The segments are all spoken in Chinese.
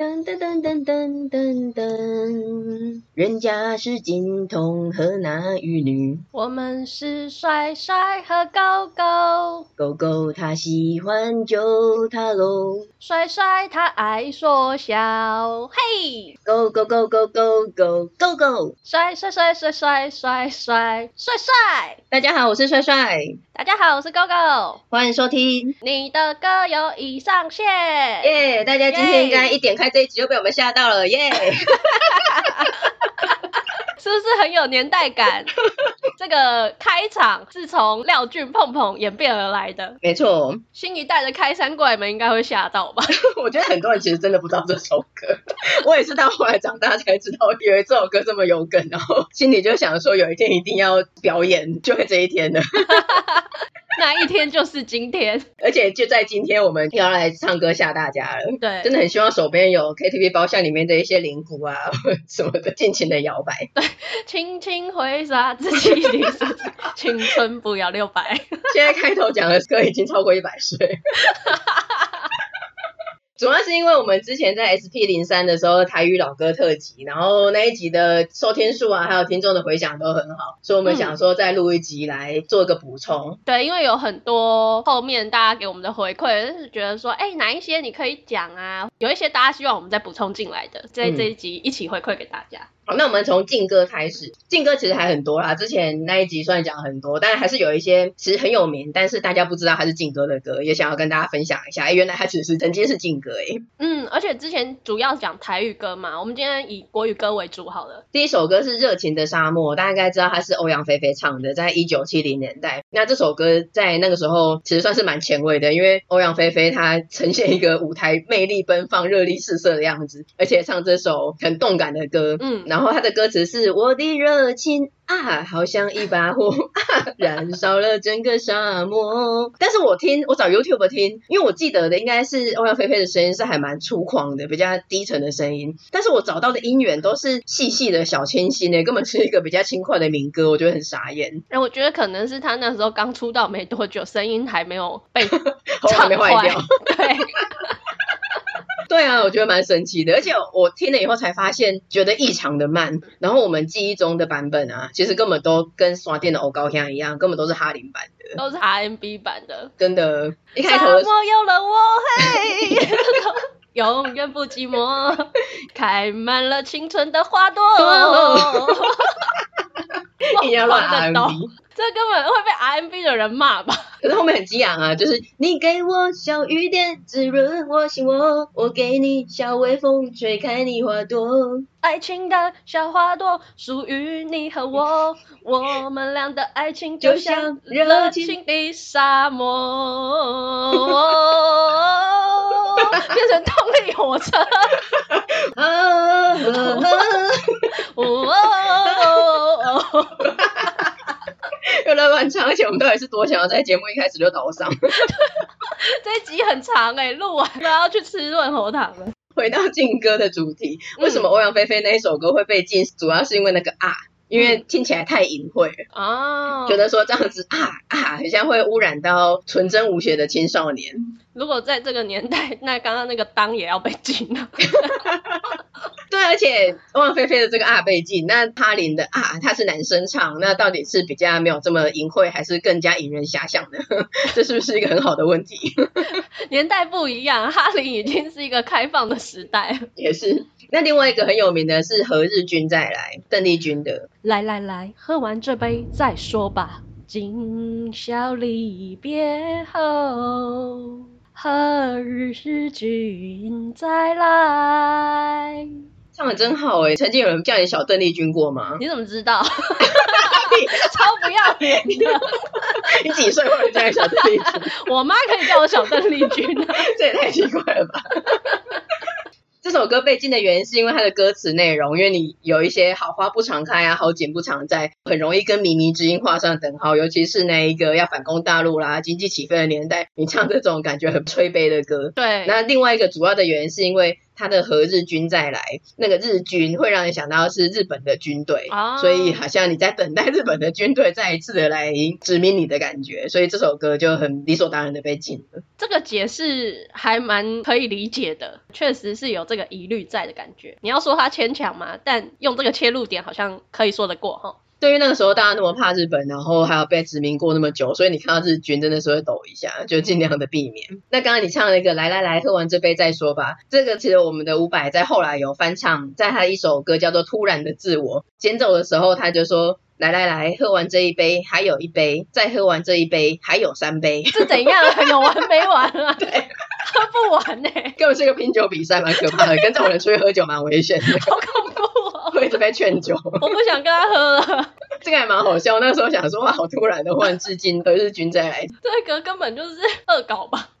噔噔噔噔噔噔噔，人家是金童和那玉女，我们是帅帅和狗狗。狗狗它喜欢就它喽，帅帅他爱说笑。嘿，狗狗狗狗狗狗狗狗，帅帅帅帅帅帅帅帅帅。大家好，我是帅帅。大家好，我是狗狗。欢迎收听你的歌友已上线。耶！大家今天应该一点开。这一集就被我们吓到了，耶、yeah! 是不是很有年代感？这个开场是从廖俊碰碰演变而来的，没错。新一代的开山怪们应该会吓到吧？我觉得很多人其实真的不知道这首歌，我也是到后来长大才知道，以为这首歌这么有梗，然后心里就想说，有一天一定要表演，就会这一天了。那一天就是今天，而且就在今天，我们要来唱歌吓大家了。对，真的很希望手边有 KTV 包厢里面的一些灵鼓啊 什么的，尽情的摇摆。对，轻轻挥洒自己的青春，不要六百。现在开头讲的歌已经超过一百岁。主要是因为我们之前在 SP 零三的时候台语老歌特辑，然后那一集的收听数啊，还有听众的回响都很好，所以我们想说再录一集来做个补充。嗯。对，因为有很多后面大家给我们的回馈，就是觉得说，哎，哪一些你可以讲啊？有一些大家希望我们再补充进来的，在这一集一起回馈给大家。好，那我们从劲歌开始。劲歌其实还很多啦，之前那一集算讲很多，但还是有一些其实很有名，但是大家不知道他是劲歌的歌，也想要跟大家分享一下。哎，原来他其实曾经是劲歌哎。嗯，而且之前主要讲台语歌嘛，我们今天以国语歌为主好了。第一首歌是《热情的沙漠》，大家应该知道他是欧阳菲菲唱的，在一九七零年代。那这首歌在那个时候其实算是蛮前卫的，因为欧阳菲菲她呈现一个舞台魅力奔放、热力四射的样子，而且唱这首很动感的歌。嗯，然后他的歌词是。我的热情啊，好像一把火啊，燃烧了整个沙漠。但是我听，我找 YouTube 听，因为我记得的应该是欧阳菲菲的声音是还蛮粗犷的，比较低沉的声音。但是我找到的音源都是细细的小清新的，根本是一个比较轻快的民歌，我觉得很傻眼。哎，我觉得可能是他那时候刚出道没多久，声音还没有被 唱坏掉。对。对啊，我觉得蛮神奇的，而且我听了以后才发现，觉得异常的慢。然后我们记忆中的版本啊，其实根本都跟刷电的欧高香一样，根本都是哈林版的，都是 R&B 版的。真的，一开头的。沙漠有了我，嘿，永远不寂寞，开满了青春的花朵。你要乱 R&B。这根本会被 R&B 的人骂吧？可是后面很激昂啊，就是你给我小雨点滋润我心窝，我给你小微风吹开你花朵，爱情的小花朵属于你和我，我们俩的爱情就像热情的沙漠，变成动力火车。又来乱唱，而且我们到底是多想要在节目一开始就倒上？这一集很长哎、欸，录完都要去吃润喉糖了。回到劲歌的主题，为什么欧阳菲菲那一首歌会被禁？主要是因为那个啊，因为听起来太隐晦了哦，觉得说这样子啊啊，很像会污染到纯真无邪的青少年。如果在这个年代，那刚刚那个当也要被禁了。对，而且汪菲菲的这个啊被禁，那哈林的啊他是男生唱，那到底是比较没有这么淫秽，还是更加引人遐想呢？这是不是一个很好的问题？年代不一样，哈林已经是一个开放的时代。也是。那另外一个很有名的是何日君再来，邓丽君的。来来来，喝完这杯再说吧。今宵离别后，何日是君再来？唱的真好哎！曾经有人叫你小邓丽君过吗？你怎么知道？超不要脸的！你几岁会叫你小邓丽君？我妈可以叫我小邓丽君啊，这也太奇怪了吧！这首歌被禁的原因是因为它的歌词内容，因为你有一些好花不常开啊，好景不常在，很容易跟靡靡之音画上等号。尤其是那一个要反攻大陆啦、经济起飞的年代，你唱这种感觉很催悲的歌。对。那另外一个主要的原因是因为他的和日军再来，那个日军会让人想到是日本的军队，哦、所以好像你在等待日本的军队再一次的来殖民你的感觉，所以这首歌就很理所当然的被禁了。这个解释还蛮可以理解的，确实是有这个疑虑在的感觉。你要说他牵强嘛，但用这个切入点好像可以说得过哈。对于那个时候大家那么怕日本，然后还要被殖民过那么久，所以你看到日军真的是会抖一下，就尽量的避免。那刚刚你唱了一个来来来，喝完这杯再说吧。这个其实我们的伍佰在后来有翻唱，在他一首歌叫做《突然的自我》捡走的时候，他就说来来来，喝完这一杯还有一杯，再喝完这一杯还有三杯，是怎样？有完没完啊？对，喝不完呢、欸，根本是一个拼酒比赛，蛮可怕的，跟这种人出去喝酒蛮危险的。好恐怖会一直被劝酒，我不想跟他喝了。这个还蛮好笑，那时候想说哇，好突然的，忽然致敬和日军再来，这个根本就是恶搞吧。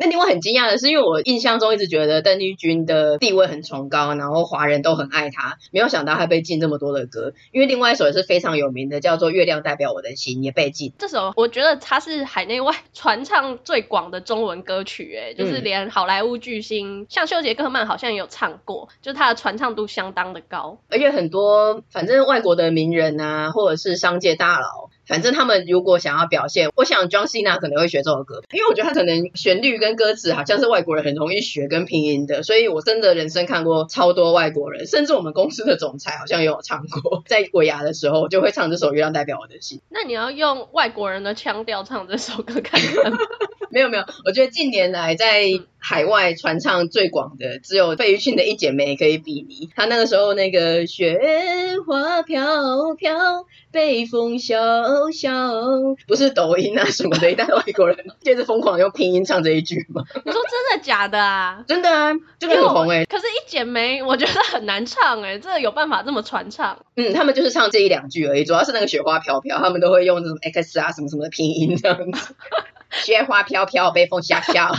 那另外很惊讶的是，因为我印象中一直觉得邓丽君的地位很崇高，然后华人都很爱她，没有想到她被禁这么多的歌。因为另外一首也是非常有名的，叫做《月亮代表我的心》，也被禁。这首我觉得它是海内外传唱最广的中文歌曲，哎，就是连好莱坞巨星、嗯、像休杰克曼好像也有唱过，就是它的传唱度相当的高。而且很多反正外国的名人啊，或者是商界大佬。反正他们如果想要表现，我想 John Cena 可能会学这首歌，因为我觉得他可能旋律跟歌词好像是外国人很容易学跟拼音的，所以我真的人生看过超多外国人，甚至我们公司的总裁好像也有唱过，在尾牙的时候就会唱这首《月亮代表我的心》。那你要用外国人的腔调唱这首歌看看？没有没有，我觉得近年来在海外传唱最广的，只有费玉清的一剪梅可以比拟。他那个时候那个雪花飘飘，北风萧萧，不是抖音啊什么的，一代外国人就是疯狂用拼音唱这一句吗？你说真的假的啊？真的啊，这个很红哎、欸。可是，一剪梅我觉得很难唱哎、欸，这个有办法这么传唱？嗯，他们就是唱这一两句而已，主要是那个雪花飘飘，他们都会用这种 X 啊什么什么的拼音这样子。雪花飘飘，北风萧萧。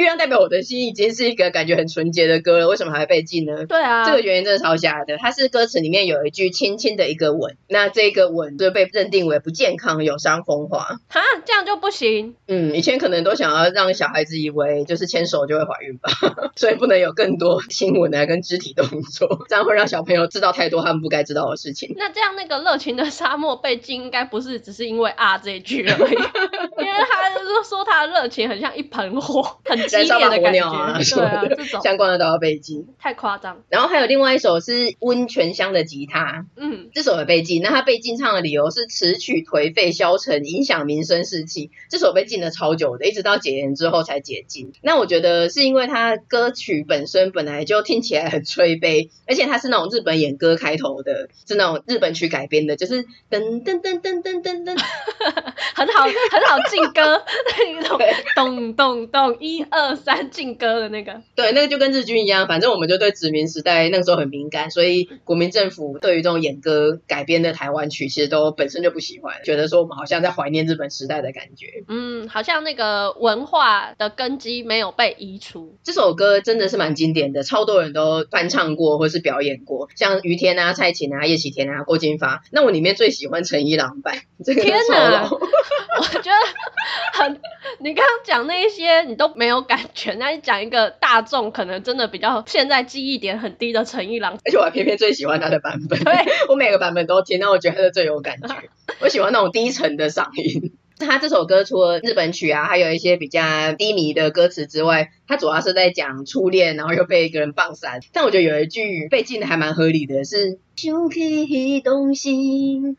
月亮代表我的心已经是一个感觉很纯洁的歌了，为什么还会被禁呢？对啊，这个原因真的超瞎的。它是歌词里面有一句轻轻的一个吻，那这个吻就被认定为不健康、有伤风化。哈，这样就不行。嗯，以前可能都想要让小孩子以为就是牵手就会怀孕吧，所以不能有更多亲吻啊跟肢体动作，这样会让小朋友知道太多他们不该知道的事情。那这样那个热情的沙漠被禁，应该不是只是因为啊这一句而已，因为他就是说他的热情很像一盆火，很。燃烧吧火鸟啊，对啊，这种相关的都要被禁，太夸张。然后还有另外一首是温泉乡的吉他，嗯，这首也被禁。那他被禁唱的理由是词曲颓废消沉，影响民生士气。这首被禁了超久的，一直到解严之后才解禁。那我觉得是因为他歌曲本身本来就听起来很催悲，而且它是那种日本演歌开头的，是那种日本曲改编的，就是噔噔噔噔噔噔噔，很好很好进歌那种咚咚咚一。二三进歌的那个，对，那个就跟日军一样，反正我们就对殖民时代那个时候很敏感，所以国民政府对于这种演歌改编的台湾曲，其实都本身就不喜欢，觉得说我们好像在怀念日本时代的感觉。嗯，好像那个文化的根基没有被移除。这首歌真的是蛮经典的，超多人都翻唱过或是表演过，像于天啊、蔡琴啊、叶启田啊、郭金发。那我里面最喜欢陈一郎版，这个天哪，我觉得很，你刚刚讲那一些你都没有。感觉，那你讲一个大众可能真的比较现在记忆点很低的陈一郎，而且我还偏偏最喜欢他的版本。对，我每个版本都听，那我觉得最有感觉。我喜欢那种低沉的嗓音。他这首歌除了日本曲啊，还有一些比较低迷的歌词之外，他主要是在讲初恋，然后又被一个人放闪。但我觉得有一句被禁的还蛮合理的是。想起彼当时，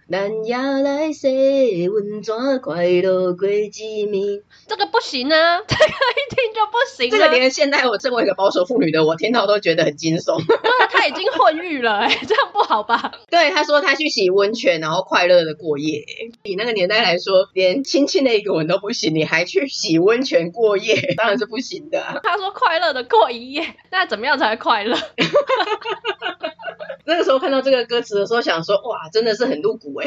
咱也来洗，温泉快乐过一暝。这个不行啊，这个一听就不行。这个连现在我身为一个保守妇女的我听到都觉得很惊悚。对，他已经混浴了，哎，这样不好吧？对，他说他去洗温泉，然后快乐的过夜。以那个年代来说，连亲亲的一个吻都不行，你还去洗温泉过夜，当然是不行的啊。他说快乐的过一夜，那怎么样才快乐？那个时候看到这个歌词的时候，想说哇，真的是很露骨哎，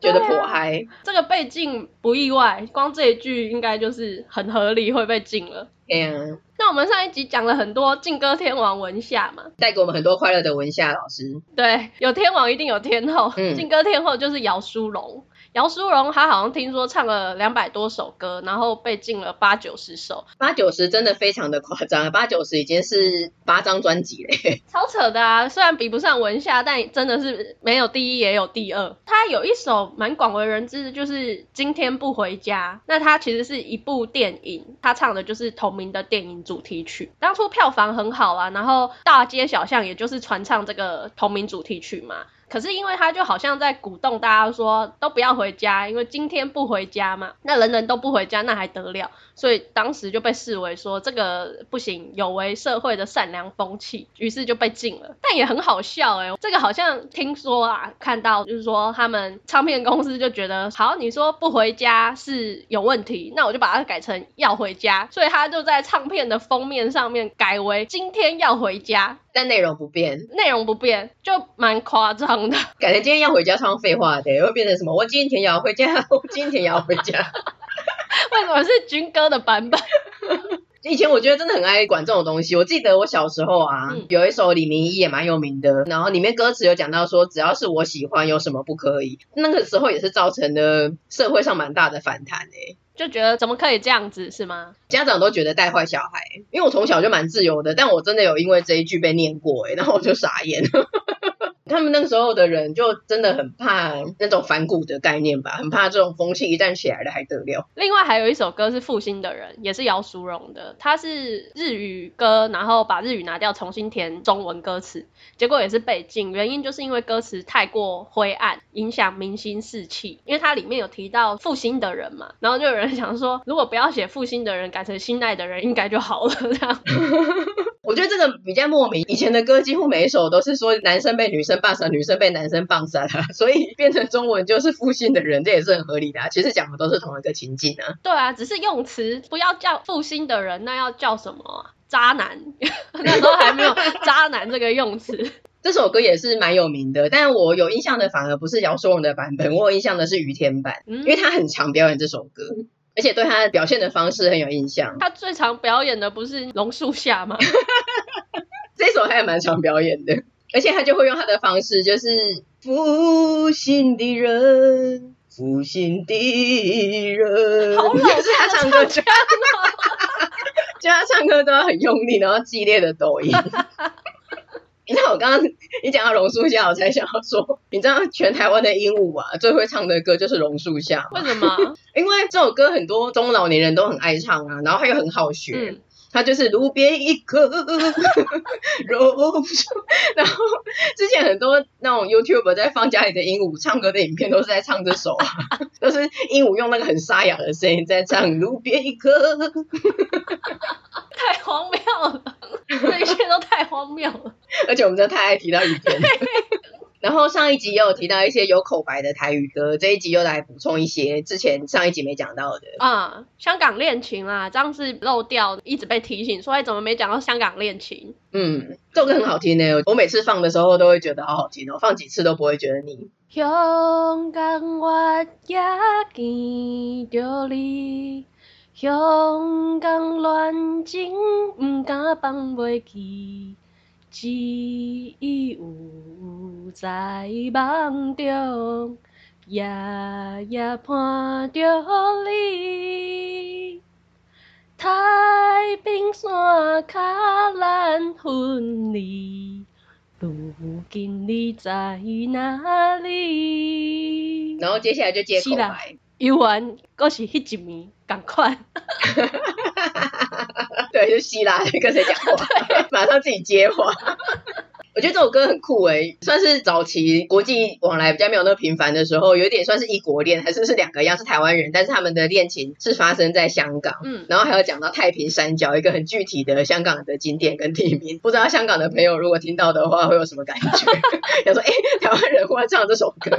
觉得颇嗨。这个被禁不意外，光这一句应该就是很合理会被禁了。对呀。那我们上一集讲了很多劲歌天王文夏嘛，带给我们很多快乐的文夏老师。对，有天王一定有天后，嗯，劲歌天后就是姚苏蓉。姚淑蓉她好像听说唱了两百多首歌，然后被禁了八九十首，八九十真的非常的夸张，八九十已经是八张专辑嘞，超扯的啊！虽然比不上文夏，但真的是没有第一也有第二。他有一首蛮广为人知的，就是《今天不回家》，那它其实是一部电影，他唱的就是同名的电影主题曲，当初票房很好啊，然后大街小巷也就是传唱这个同名主题曲嘛。可是因为他就好像在鼓动大家说都不要回家，因为今天不回家嘛，那人人都不回家，那还得了？所以当时就被视为说这个不行，有违社会的善良风气，于是就被禁了。但也很好笑哎、欸，这个好像听说啊，看到就是说他们唱片公司就觉得，好，你说不回家是有问题，那我就把它改成要回家，所以他就在唱片的封面上面改为今天要回家。但内容不变，内容不变，就蛮夸张的。感觉今天要回家唱废话的，会变成什么？我今天也要回家，我今天也要回家。为什么是军歌的版本？以前我觉得真的很爱管这种东西。我记得我小时候啊，嗯、有一首李明一也蛮有名的，然后里面歌词有讲到说，只要是我喜欢，有什么不可以？那个时候也是造成了社会上蛮大的反弹诶、欸。就觉得怎么可以这样子是吗？家长都觉得带坏小孩，因为我从小就蛮自由的，但我真的有因为这一句被念过、然后我就傻眼。他们那个时候的人就真的很怕那种反骨的概念吧，很怕这种风气一旦起来了还得了。另外还有一首歌是负心的人，也是姚淑荣的，它是日语歌，然后把日语拿掉，重新填中文歌词，结果也是被禁，原因就是因为歌词太过灰暗，影响明星士气。因为它里面有提到负心的人嘛，然后就有人想说，如果不要写负心的人，改成心爱的人，应该就好了这样。我觉得这个比较莫名，以前的歌几乎每一首都是说男生被女生棒杀，女生被男生棒杀，所以变成中文就是负心的人，这也是很合理的啊。其实讲的都是同一个情境啊。对啊，只是用词不要叫负心的人，那要叫什么啊？渣男。那时候还没有渣男这个用词。这首歌也是蛮有名的，但我有印象的反而不是姚苏荣的版本，我有印象的是于天版，嗯，因为他很常表演这首歌。而且对他的表现的方式很有印象。他最常表演的不是榕树下吗？这首他也蛮常表演的，而且他就会用他的方式，就是负心的人，负心的人。好冷，是他唱歌这样 就他唱歌都要很用力，然后激烈的抖音。你知道我刚刚你讲到榕树下，我才想要说，你知道全台湾的鹦鹉啊，最会唱的歌就是榕树下。为什么？因为这首歌很多中老年人都很爱唱啊，然后它又很好学。嗯他就是路边一棵榕树，然后之前很多那种 YouTuber 在放家里的鹦鹉唱歌的影片，都是在唱这首啊，都是鹦鹉用那个很沙哑的声音在唱路边一棵，太荒谬了，这一切都太荒谬了，而且我们真的太爱提到雨天。然后上一集也有提到一些有口白的台语歌，这一集又来补充一些之前上一集没讲到的。啊、嗯，香港恋情啦，这样是漏掉，一直被提醒说，哎，怎么没讲到香港恋情？嗯，这首歌很好听呢，我每次放的时候都会觉得好好听哦，放几次都不会觉得腻。香港我也见着你，香港恋情不敢放袂记。只有在梦中，夜夜盼着你。太平山脚咱分离，如今你在哪里？然后接下来就接口白。游玩，还是迄一暝，赶快。对，就希拉跟谁讲话，马上自己接话。我觉得这首歌很酷诶，算是早期国际往来比较没有那么频繁的时候，有点算是异国恋，还是是两个一样是台湾人，但是他们的恋情是发生在香港。嗯，然后还有讲到太平山脚一个很具体的香港的景点跟地名，不知道香港的朋友如果听到的话会有什么感觉？想说，哎，台湾人忽然唱这首歌，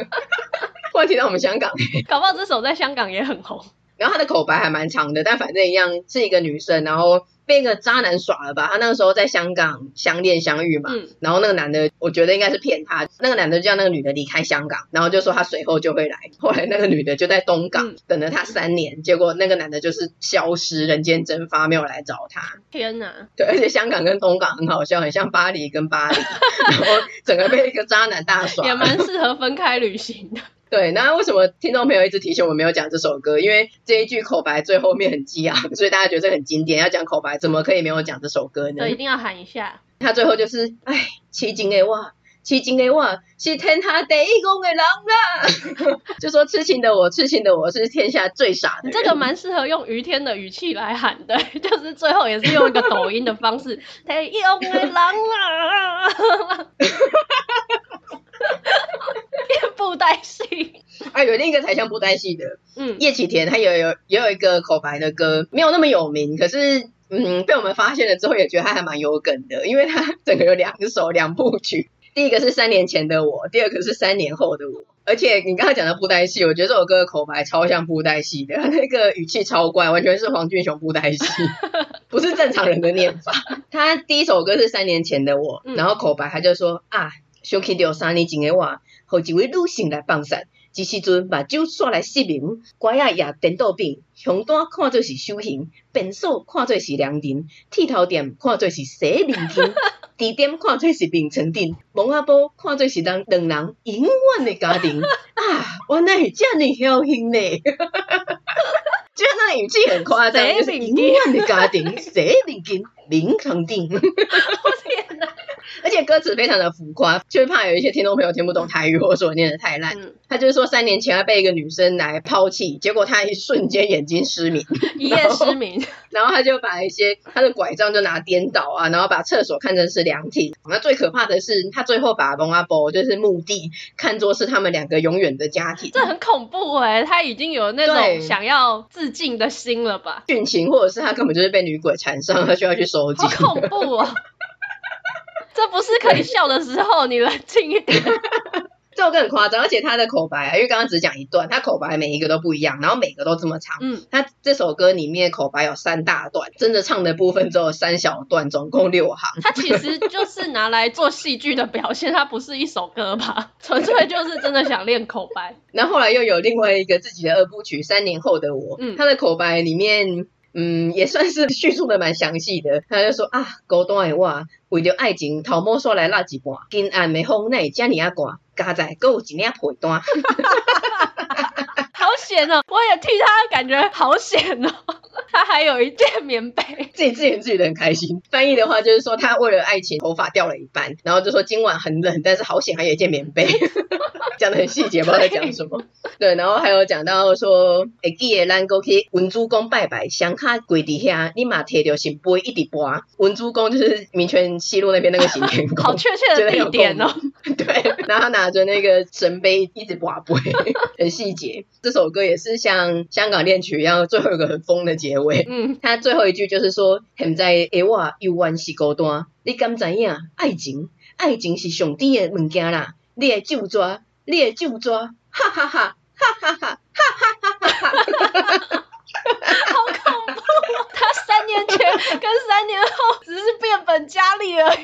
忽然提到我们香港，搞不好这首在香港也很红。然后他的口白还蛮长的，但反正一样是一个女生，然后。被一个渣男耍了吧？他那个时候在香港相恋相遇嘛，嗯、然后那个男的，我觉得应该是骗他。那个男的就叫那个女的离开香港，然后就说他随后就会来。后来那个女的就在东港、嗯、等了他三年，结果那个男的就是消失，人间蒸发，没有来找他。天哪！对，而且香港跟东港很好笑，很像巴黎跟巴黎，然后整个被一个渣男大 耍，也蛮适合分开旅行的。对，那为什么听众朋友一直提醒我没有讲这首歌？因为这一句口白最后面很激昂，所以大家觉得这很经典。要讲口白，怎么可以没有讲这首歌呢？对，一定要喊一下。他最后就是，哎，痴情的我，痴情的我是天下第一公的人啦。就说痴情的我，痴情的我是天下最傻的人。这个蛮适合用于天的语气来喊的，就是最后也是用一个抖音的方式，第一公的人啦。布袋戏，啊，有另一个才像布袋戏的，嗯，叶启田他也有也有一个口白的歌，没有那么有名，可是嗯，被我们发现了之后，也觉得他还蛮有梗的，因为他整个有两首两部曲，第一个是三年前的我，第二个是三年后的我，而且你刚才讲的布袋戏，我觉得这首歌的口白超像布袋戏的，他那个语气超怪，完全是黄俊雄布袋戏，不是正常人的念法。他第一首歌是三年前的我，然后口白他就说啊，想起掉三年前的我。和一位女性来放散，这时阵目睭煞来失明，乖仔也颠倒病，香单看做是修行，便所看做是良人，剃头店看做是洗面巾，地点看做是眠床顶，蒙阿波看做是人两人永远的家庭。啊，原来是这么侥幸呢！就那语气很夸张，就是永远的家庭，洗面巾，眠床顶。而且歌词非常的浮夸，就是怕有一些听众朋友听不懂台语，或者念的太烂。嗯、他就是说三年前他被一个女生来抛弃，结果他一瞬间眼睛失明，一夜失明。然后 他就把一些他的拐杖就拿颠倒啊，然后把厕所看成是凉亭。那最可怕的是，他最后把蒙阿波就是墓地看作是他们两个永远的家庭。这很恐怖哎、欸，他已经有那种想要自尽的心了吧？殉情，或者是他根本就是被女鬼缠上，他需要去收集。好恐怖哦！这不是可以笑的时候，你冷静一点。这首歌很夸张，而且他的口白啊，因为刚刚只讲一段，他口白每一个都不一样，然后每个都这么长。嗯，他这首歌里面口白有三大段，真的唱的部分只有三小段，总共六行。他其实就是拿来做戏剧的表现，他不是一首歌吧？纯粹就是真的想练口白。然后后来又有另外一个自己的二部曲《三年后的我》，嗯，他的口白里面。嗯，也算是叙述的蛮详细的。他就说啊，孤单的话为了爱情，头毛刷来那一半，今暗的风奈遮尔啊寒，加在还有一领被单。好险哦！我也替他感觉好险哦。他还有一件棉被，自己自言自语的很开心。翻译的话就是说，他为了爱情，头发掉了一半，然后就说今晚很冷，但是好险还有一件棉被。讲的很细节，不知道在讲什么。对，然后还有讲到说，会记得咱过去文珠公拜拜，香卡跪底下，你嘛提着行杯一直拔。文珠公就是民权西路那边那个行天宫，好确切的地点哦。对，然后他拿着那个神杯一直拔杯，很细节。这首歌也是像香港恋曲一样，最后有个很疯的结尾。嗯，他最后一句就是说，现在的我犹原是孤单，你敢知影？爱情，爱情是上帝的物件啦，你的手抓。猎就抓，哈哈哈，哈。哈哈，哈。哈哈哈。哈哈，好恐怖！他三年前跟三年后只是变本加厉而已，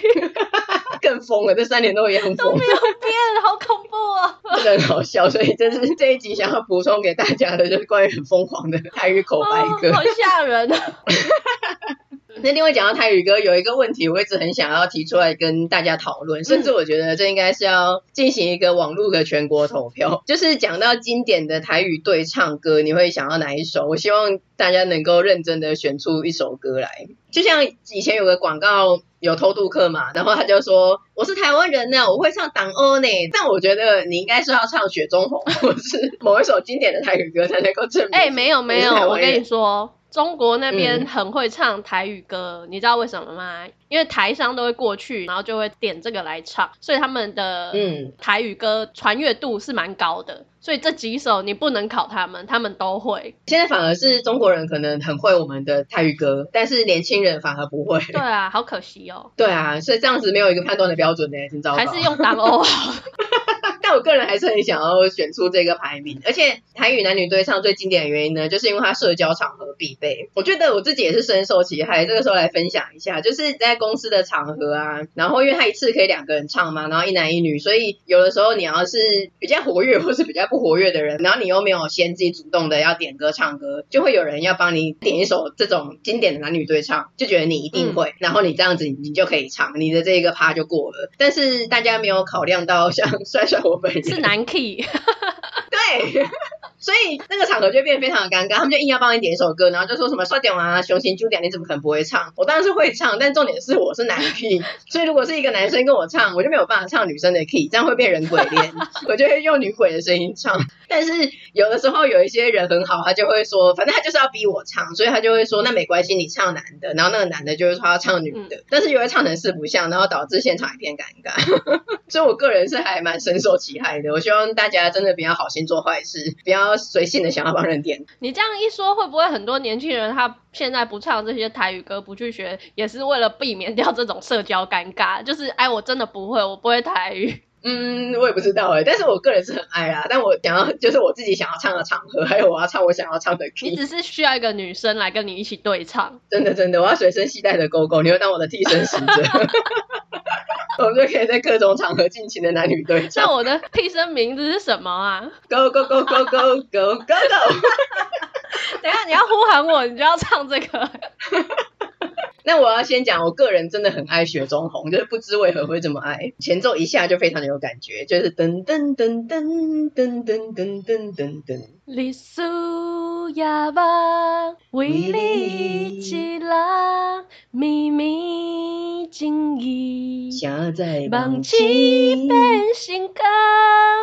更疯了。这三年都一样疯，都没有变，好恐怖啊！真的很好笑，所以这是这一集想要补充给大家的，就是关于很疯狂的 台语口白歌，哦、好吓人啊！那另外讲到台语歌，有一个问题我一直很想要提出来跟大家讨论，甚至我觉得这应该是要进行一个网络的全国投票，就是讲到经典的台语对唱歌，你会想要哪一首？我希望大家能够认真的选出一首歌来。就像以前有个广告有偷渡客嘛，然后他就说我是台湾人呢，我会唱党欧呢，但我觉得你应该是要唱雪中红或是某一首经典的台语歌才能够证明。哎，没有没有，我跟你说。中国那边很会唱台语歌，嗯、你知道为什么吗？因为台商都会过去，然后就会点这个来唱，所以他们的嗯台语歌传阅度是蛮高的。所以这几首你不能考他们，他们都会。现在反而是中国人可能很会我们的泰语歌，但是年轻人反而不会。对啊，好可惜哦。对啊，所以这样子没有一个判断的标准呢，挺糟糕。还是用党欧好。但我个人还是很想要选出这个排名，而且台语男女对唱最经典的原因呢，就是因为它社交场合必备。我觉得我自己也是深受其害，这个时候来分享一下，就是在公司的场合啊，然后因为他一次可以两个人唱嘛，然后一男一女，所以有的时候你要是比较活跃或是比较不活跃的人，然后你又没有先自己主动的要点歌唱歌，就会有人要帮你点一首这种经典的男女对唱，就觉得你一定会，嗯、然后你这样子你就可以唱，你的这个趴就过了。但是大家没有考量到像 帅帅我。本人，是男 key。对。所以那个场合就变得非常的尴尬，他们就硬要帮你点一首歌，然后就说什么刷点啊，雄心九点，你怎么可能不会唱？我当然是会唱，但重点是我是男 key，所以如果是一个男生跟我唱，我就没有办法唱女生的 key，这样会变人鬼恋，我就会用女鬼的声音唱。但是有的时候有一些人很好，他就会说，反正他就是要逼我唱，所以他就会说那没关系，你唱男的，然后那个男的就会说他要唱女的，但是又会唱成四不像，然后导致现场一片尴尬。所以我个人是还蛮深受其害的，我希望大家真的不要好心做坏事，不要随性的想要。帮人点，你这样一说，会不会很多年轻人他现在不唱这些台语歌，不去学，也是为了避免掉这种社交尴尬？就是哎，我真的不会，我不会台语。嗯，我也不知道哎，但是我个人是很爱啊。但我想要，就是我自己想要唱的场合，还有我要唱我想要唱的 key。你只是需要一个女生来跟你一起对唱。真的真的，我要随身携带的狗狗，你会当我的替身使者。我们就可以在各种场合尽情的男女对唱。那我的替身名字是什么啊？Go go go go go go go go！等下你要呼喊我，你就要唱这个。那我要先讲，我个人真的很爱雪中红，就是不知为何会这么爱。前奏一下就非常的有感觉，就是噔噔噔噔噔噔噔噔噔噔。历史也茫，为你一人，秘密情意，写在梦醒变成空，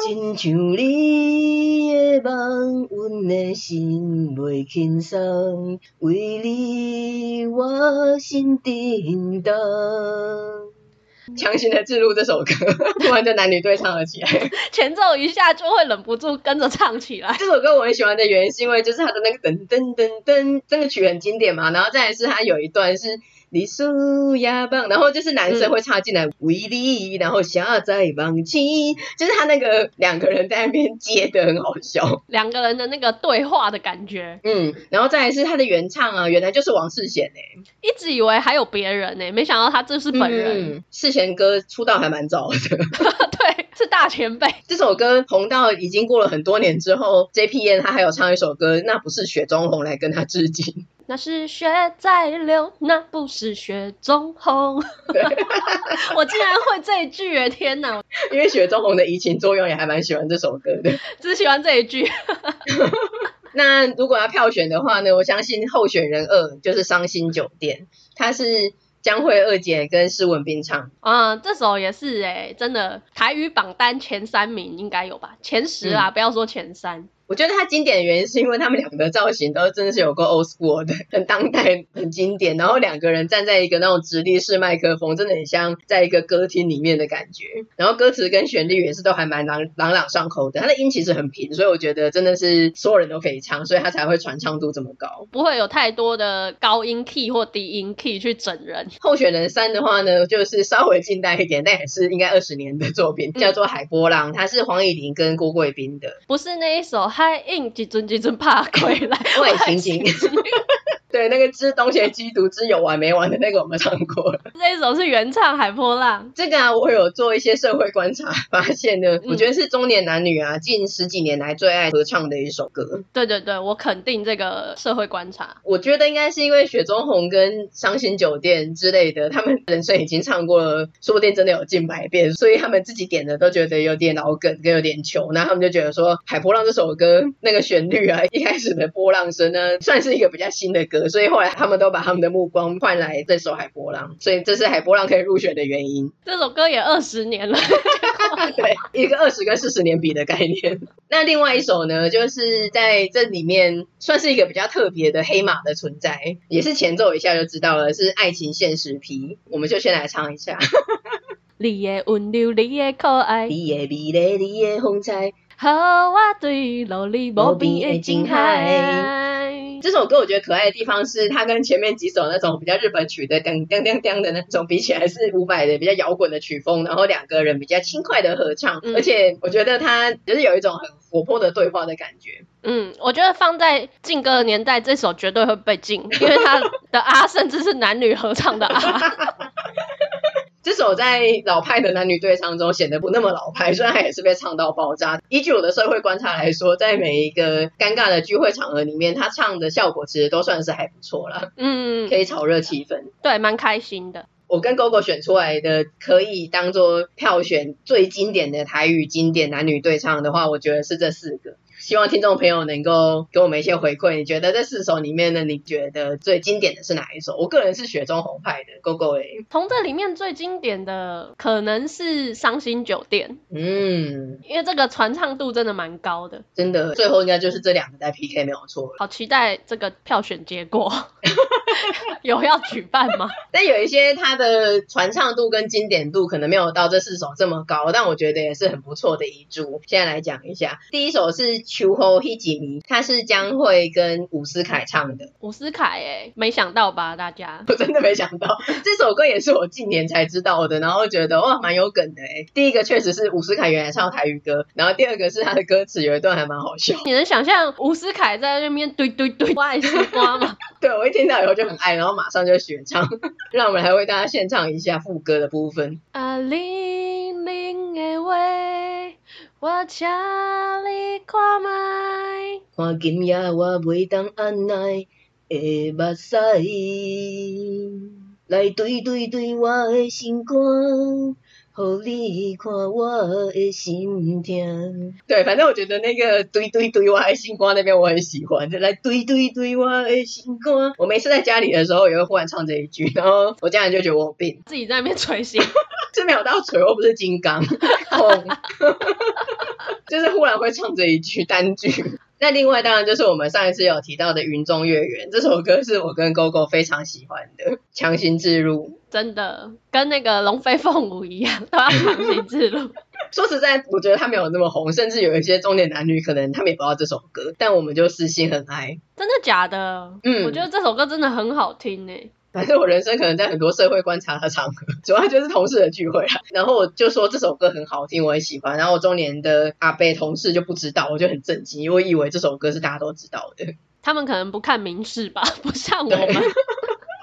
亲像你的梦，阮的心袂轻松，为你我心叮当。强行的置入这首歌，突然就男女对唱了起来，前奏一下就会忍不住跟着唱起来。这首歌我很喜欢的原因是因为就是它的那个噔噔噔噔，这个曲很经典嘛，然后再来是它有一段是。你数呀棒，然后就是男生会插进来，为你，然后下载忘记，就是他那个两个人在那边接的很好笑，两个人的那个对话的感觉，嗯，然后再来是他的原唱啊，原来就是王世贤诶，一直以为还有别人呢，没想到他这是本人。嗯，识贤哥出道还蛮早的，对，是大前辈。这首歌红到已经过了很多年之后，JPN 他还有唱一首歌，那不是雪中红来跟他致敬。那是血在流，那不是雪中红。我竟然会这一句耶！天哪！因为雪中红的移情作用也还蛮喜欢这首歌的，只喜欢这一句。那如果要票选的话呢？我相信候选人二就是《伤心酒店》，它是江蕙二姐跟施文斌唱。嗯，这首也是哎，真的台语榜单前三名应该有吧？前十啊，嗯、不要说前三。我觉得它经典的原因是因为他们两个的造型都真的是有够 old school 的，很当代，很经典。然后两个人站在一个那种直立式麦克风，真的很像在一个歌厅里面的感觉。然后歌词跟旋律也是都还蛮朗朗朗上口的。它的音其实很平，所以我觉得真的是所有人都可以唱，所以它才会传唱度这么高，不会有太多的高音 key 或低音 key 去整人。候选人三的话呢，就是稍微近代一点，但也是应该二十年的作品，叫做《海波浪》，它是黄以玲跟郭贵宾的，不是那一首。还影一阵一阵拍过来，我心情。对，那个知东邪西毒之有完没完的那个我们唱过了。这一首是原唱《海波浪》。这个啊，我有做一些社会观察，发现呢，我觉得是中年男女啊，近十几年来最爱合唱的一首歌。对对对，我肯定这个社会观察。我觉得应该是因为雪中红跟伤心酒店之类的，他们人生已经唱过了，说不定真的有近百遍，所以他们自己点的都觉得有点老梗跟有点穷，那他们就觉得说《海波浪》这首歌那个旋律啊，一开始的波浪声呢，算是一个比较新的歌。所以后来他们都把他们的目光换来这首《海波浪》，所以这是《海波浪》可以入选的原因。这首歌也二十年了，对，一个二十跟四十年比的概念。那另外一首呢，就是在这里面算是一个比较特别的黑马的存在，也是前奏一下就知道了，是《爱情现实皮》，我们就先来唱一下。你的温柔，你的可爱，你的美丽，你的风采，和我对老李无边的情海。这首歌我觉得可爱的地方是，它跟前面几首那种比较日本曲的噔噔噔噔的那种比起来，是伍佰的比较摇滚的曲风，然后两个人比较轻快的合唱，嗯、而且我觉得它就是有一种很活泼的对话的感觉。嗯，我觉得放在禁歌的年代，这首绝对会被禁，因为它的啊甚至是男女合唱的啊。这首在老派的男女对唱中显得不那么老派，虽然它也是被唱到爆炸。依据我的社会观察来说，在每一个尴尬的聚会场合里面，他唱的效果其实都算是还不错啦。嗯，可以炒热气氛。对，蛮开心的。我跟 GoGo 选出来的可以当做票选最经典的台语经典男女对唱的话，我觉得是这四个。希望听众朋友能够给我们一些回馈。你觉得这四首里面呢，你觉得最经典的是哪一首？我个人是雪中红派的，GoGo 诶。从这里面最经典的可能是《伤心酒店》。嗯，因为这个传唱度真的蛮高的。真的，最后应该就是这两个在 PK 没有错。好期待这个票选结果。有要举办吗？但有一些它的传唱度跟经典度可能没有到这四首这么高，但我觉得也是很不错的一组。现在来讲一下，第一首是。秋后迄一暝，他是将会跟伍思凯唱的。伍思凯，哎，没想到吧，大家？我真的没想到，这首歌也是我近年才知道的，然后觉得哇，蛮有梗的哎。第一个确实是伍思凯原来唱台语歌，然后第二个是他的歌词有一段还蛮好笑。你能想象伍思凯在那边堆堆堆，我爱西瓜吗？对，我一听到以后就很爱，然后马上就学唱。让我们来为大家献唱一下副歌的部分。啊，零零的话我请你看卖，看今夜我袂当按捺的目屎，来对对对我的心肝。好，你看我的心痛。对，反正我觉得那个堆堆堆我的心肝那边我很喜欢，就来堆堆堆我的心肝。我每次在家里的时候也会忽然唱这一句，然后我家人就觉得我有病，自己在那边捶心。这没有到捶，我不是金刚，就是忽然会唱这一句单句。那另外当然就是我们上一次有提到的《云中月圆》这首歌，是我跟 GoGo 非常喜欢的，强行置入，真的跟那个龙飞凤舞一样，都要长行置入。说实在，我觉得他没有那么红，甚至有一些中年男女可能他们也不知道这首歌，但我们就私心很爱。真的假的？嗯，我觉得这首歌真的很好听呢。反正我人生可能在很多社会观察的场合，主要就是同事的聚会啊。然后我就说这首歌很好听，我很喜欢。然后我中年的阿贝同事就不知道，我就很震惊，因为我以为这首歌是大家都知道的。他们可能不看名士吧，不像我们。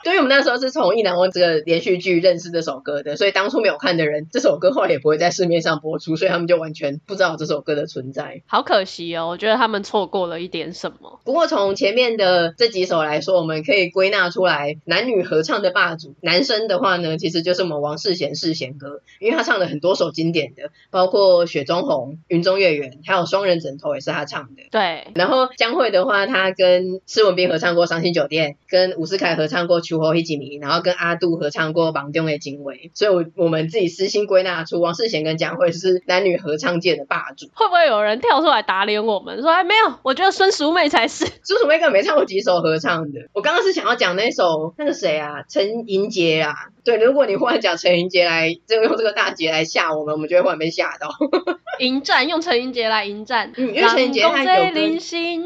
对于我们那时候是从《意难忘》这个连续剧认识这首歌的，所以当初没有看的人，这首歌后来也不会在市面上播出，所以他们就完全不知道这首歌的存在。好可惜哦，我觉得他们错过了一点什么。不过从前面的这几首来说，我们可以归纳出来男女合唱的霸主。男生的话呢，其实就是我们王世贤世贤哥，因为他唱了很多首经典的，包括《雪中红》《云中月圆》，还有《双人枕头》也是他唱的。对。然后江蕙的话，他跟施文彬合唱过《伤心酒店》，跟伍思凯合唱过《秋后迄一暝》，然后。然后跟阿杜合唱过《榜中的警卫》，所以我我们自己私心归纳出王世贤跟江蕙是男女合唱界的霸主。会不会有人跳出来打脸我们，说哎没有？我觉得孙淑妹才是。孙淑妹根本没唱过几首合唱的。我刚刚是想要讲那首那个谁啊，陈盈杰啊。对，如果你忽然讲陈盈洁来，就用这个大姐来吓我们，我们就会忽然被吓到。迎战，用陈盈洁来迎战。嗯，因为陈盈洁她有跟，对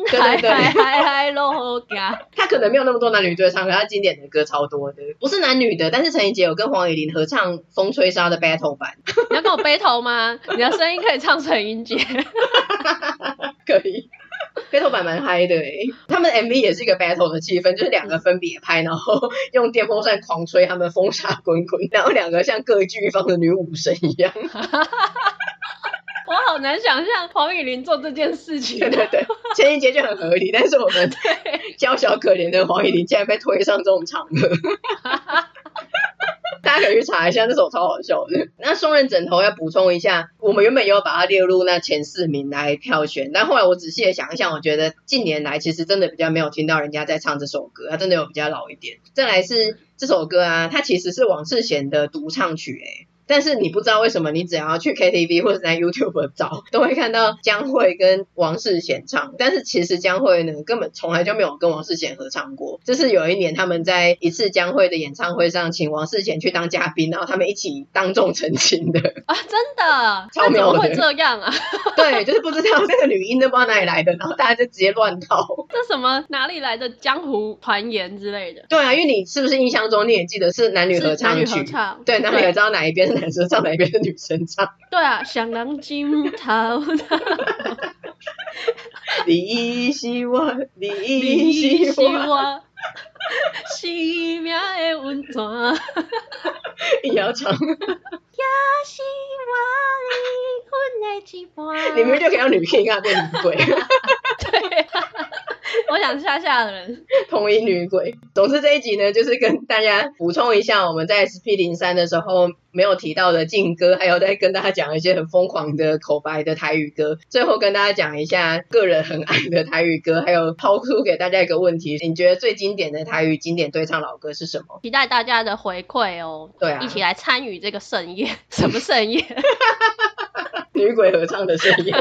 对对，他可能没有那么多男女对唱，可他经典的歌超多的。不是男女的，但是陈怡杰有跟黄雨玲合唱《风吹沙》的 battle 版。你要跟我 battle 吗？你的声音可以唱陈怡杰。可以，battle 版蛮嗨的诶。他们 MV 也是一个 battle 的气氛，就是两个分别拍，然后用电风扇狂吹，他们风沙滚滚，然后两个像各具一方的女武神一样。我好难想象黄雨玲做这件事情。对对对，陈盈洁就很合理，但是我们娇小可怜的黄雨玲竟然被推上这种场合。大家可以去查一下，那首超好笑的。那双人枕头要补充一下，我们原本有把它列入那前四名来票选，但后来我仔细的想一想，我觉得近年来其实真的比较没有听到人家在唱这首歌，它真的有比较老一点。再来是这首歌啊，它其实是王世贤的独唱曲诶、欸但是你不知道为什么，你只要去 KTV 或者在 YouTube 找，都会看到江蕙跟王世贤唱。但是其实江蕙呢，根本从来就没有跟王世贤合唱过。就是有一年他们在一次江蕙的演唱会上，请王世贤去当嘉宾，然后他们一起当众澄清的 啊，真的，超妙的，怎么会这样啊？对，就是不知道那个女音都不知道哪里来的，然后大家就直接乱套。这什么哪里来的江湖传言之类的？对啊，因为你是不是印象中你也记得是男女合唱对，然后你也知道哪一边。男生唱哪一边是女生唱？对啊，想让金涛。你是我，你是我，生命的温泉。你要唱。也是我离婚的一半。你明明就可以让女性啊变女鬼。对啊。我想吓吓人。同一女鬼。总之这一集呢，就是跟大家补充一下我们在 SP 零三的时候没有提到的劲歌，还有再跟大家讲一些很疯狂的口白的台语歌。最后跟大家讲一下个人很爱的台语歌，还有抛出给大家一个问题：你觉得最经典的台语经典对唱老歌是什么？期待大家的回馈哦。对啊，一起来参与这个盛宴。什么盛宴？女鬼合唱的盛宴。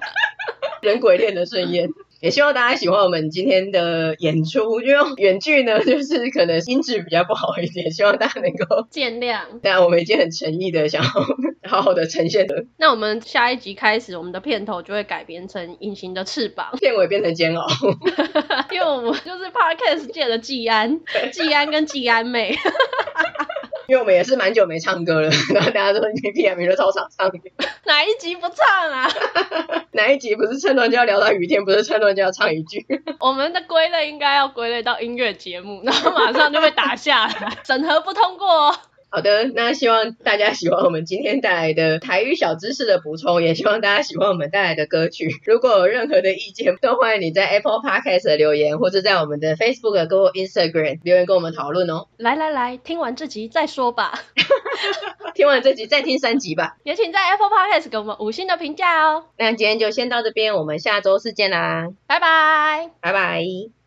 人鬼恋的盛宴。也希望大家喜欢我们今天的演出，因为远距呢，就是可能音质比较不好一点，希望大家能够见谅。但我们已经很诚意的想要 好好的呈现了。那我们下一集开始，我们的片头就会改编成隐形的翅膀，片尾变成煎熬，因为我们就是 Podcast 界的季安，季安跟季安妹。因为我们也是蛮久没唱歌了，然后大家说你屁啊，明明超常唱。哪一集不唱啊？哪一集不是趁乱就要聊到雨天，不是趁乱就要唱一句？我们的归类应该要归类到音乐节目，然后马上就被打下来，审核不通过。好的，那希望大家喜欢我们今天带来的台语小知识的补充，也希望大家喜欢我们带来的歌曲。如果有任何的意见，都欢迎你在 Apple Podcast 的留言，或者在我们的 Facebook 跟 Instagram 留言跟我们讨论哦。来来来，听完这集再说吧。听完这集再听三集吧。也请在 Apple Podcast 给我们五星的评价哦。那今天就先到这边，我们下周四见啦，拜拜，拜拜。